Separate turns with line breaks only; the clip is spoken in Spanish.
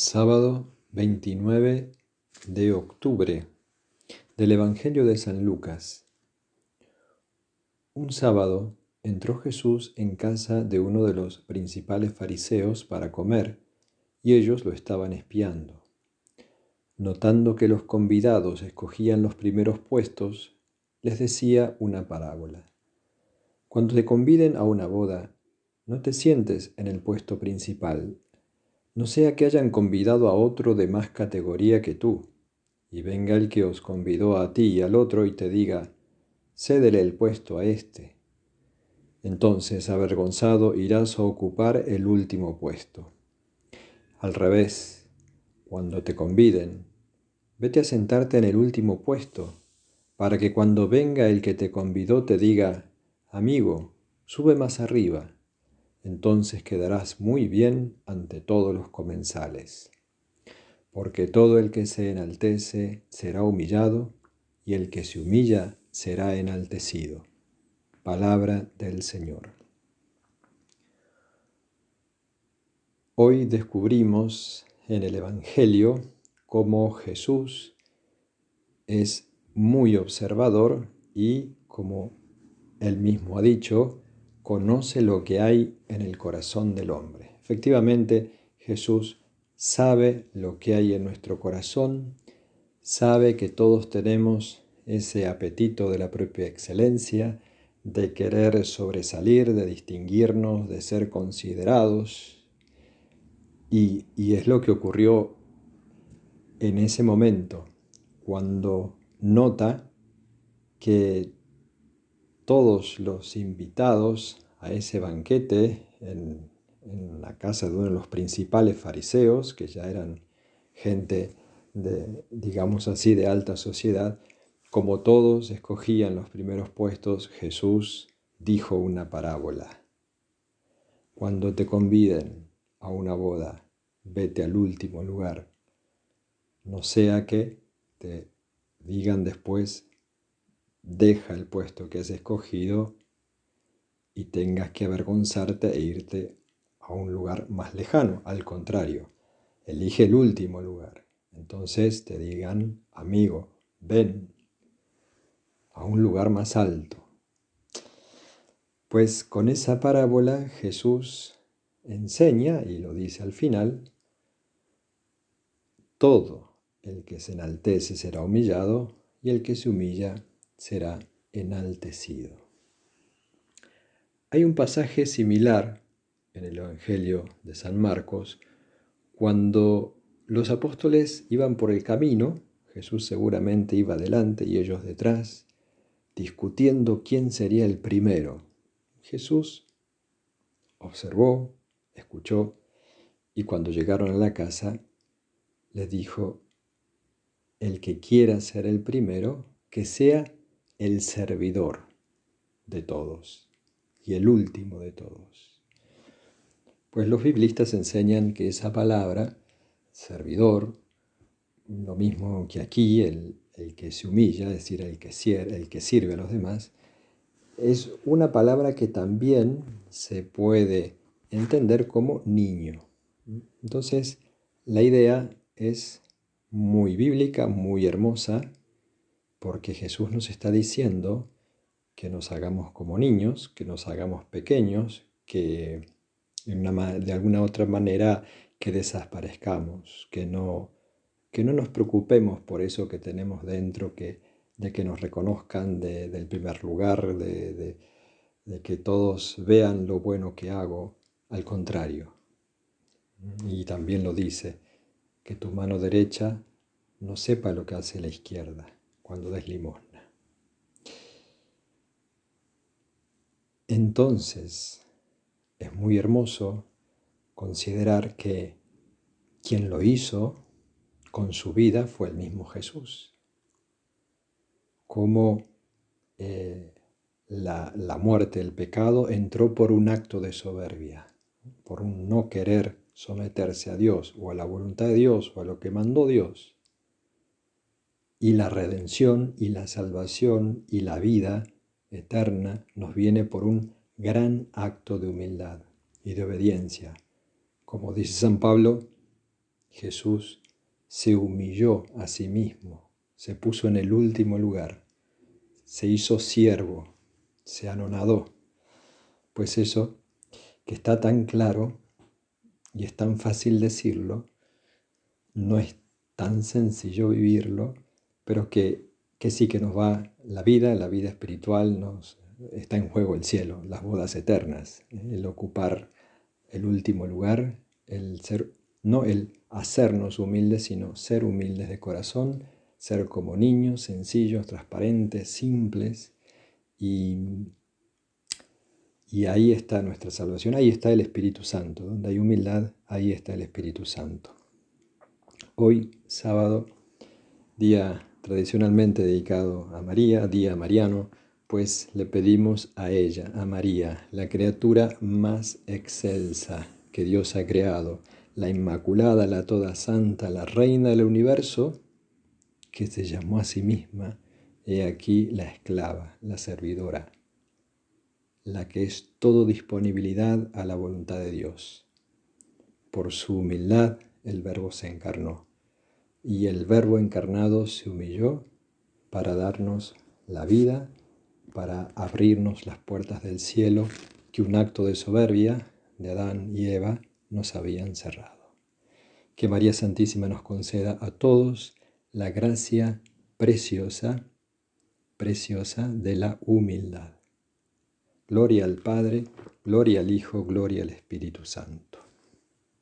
Sábado 29 de octubre del Evangelio de San Lucas. Un sábado entró Jesús en casa de uno de los principales fariseos para comer, y ellos lo estaban espiando. Notando que los convidados escogían los primeros puestos, les decía una parábola. Cuando te conviden a una boda, no te sientes en el puesto principal no sea que hayan convidado a otro de más categoría que tú, y venga el que os convidó a ti y al otro y te diga, cédele el puesto a éste. Entonces, avergonzado, irás a ocupar el último puesto. Al revés, cuando te conviden, vete a sentarte en el último puesto, para que cuando venga el que te convidó te diga, amigo, sube más arriba entonces quedarás muy bien ante todos los comensales. Porque todo el que se enaltece será humillado, y el que se humilla será enaltecido. Palabra del Señor. Hoy descubrimos en el Evangelio cómo Jesús es muy observador y, como él mismo ha dicho, conoce lo que hay en el corazón del hombre. Efectivamente, Jesús sabe lo que hay en nuestro corazón, sabe que todos tenemos ese apetito de la propia excelencia, de querer sobresalir, de distinguirnos, de ser considerados. Y, es lo que ocurrió en ese momento, cuando nota que todos los invitados a ese banquete en, la casa de uno de los principales fariseos, que ya eran gente de, digamos así, de alta sociedad, como todos escogían los primeros puestos, Jesús dijo una parábola. Cuando te conviden a una boda, vete al último lugar, no sea que te digan después, deja el puesto que has escogido y tengas que avergonzarte e irte a un lugar más lejano. Al contrario, elige el último lugar. Entonces te digan, amigo, ven a un lugar más alto. Pues con esa parábola Jesús enseña, y lo dice al final, todo el que se enaltece será humillado y el que se humilla será enaltecido. Hay un pasaje similar en el Evangelio de San Marcos cuando los apóstoles iban por el camino, Jesús seguramente iba delante y ellos detrás, discutiendo quién sería el primero. Jesús observó, escuchó y cuando llegaron a la casa les dijo, el que quiera ser el primero, que sea el servidor de todos y el último de todos. Pues los biblistas enseñan que esa palabra, servidor, lo mismo que aquí, el, que se humilla, es decir, el que, el que sirve a los demás, es una palabra que también se puede entender como niño. Entonces, la idea es muy bíblica, muy hermosa, porque Jesús nos está diciendo que nos hagamos como niños, que nos hagamos pequeños, que de alguna otra manera que desaparezcamos, que no, que no nos preocupemos por eso que tenemos dentro, que, de que nos reconozcan del primer lugar, de, de que todos vean lo bueno que hago, al contrario. Y también lo dice, que tu mano derecha no sepa lo que hace la izquierda cuando des limosna. Entonces, es muy hermoso considerar que quien lo hizo con su vida fue el mismo Jesús. Como eh, la, la muerte, el pecado, entró por un acto de soberbia, por un no querer someterse a Dios o a la voluntad de Dios o a lo que mandó Dios y la redención y la salvación y la vida eterna nos viene por un gran acto de humildad y de obediencia. Como dice San Pablo, Jesús se humilló a sí mismo, se puso en el último lugar, se hizo siervo, se anonadó. Pues eso, que está tan claro y es tan fácil decirlo, no es tan sencillo vivirlo, pero que, que sí que nos va la vida, la vida espiritual, nos está en juego el cielo, las bodas eternas, el ocupar el último lugar, el ser, no el hacernos humildes, sino ser humildes de corazón, ser como niños, sencillos, transparentes, simples, y, y ahí está nuestra salvación, ahí está el Espíritu Santo, donde hay humildad, ahí está el Espíritu Santo. Hoy, sábado, día tradicionalmente dedicado a María, día mariano, pues le pedimos a ella, a María, la criatura más excelsa que Dios ha creado, la Inmaculada, la Toda Santa, la Reina del Universo, que se llamó a sí misma, he aquí la esclava, la servidora, la que es todo disponibilidad a la voluntad de Dios. Por su humildad el Verbo se encarnó y el Verbo encarnado se humilló para darnos la vida, para abrirnos las puertas del cielo que un acto de soberbia de Adán y Eva nos habían cerrado. Que María Santísima nos conceda a todos la gracia preciosa, preciosa de la humildad. Gloria al Padre, gloria al Hijo, gloria al Espíritu Santo.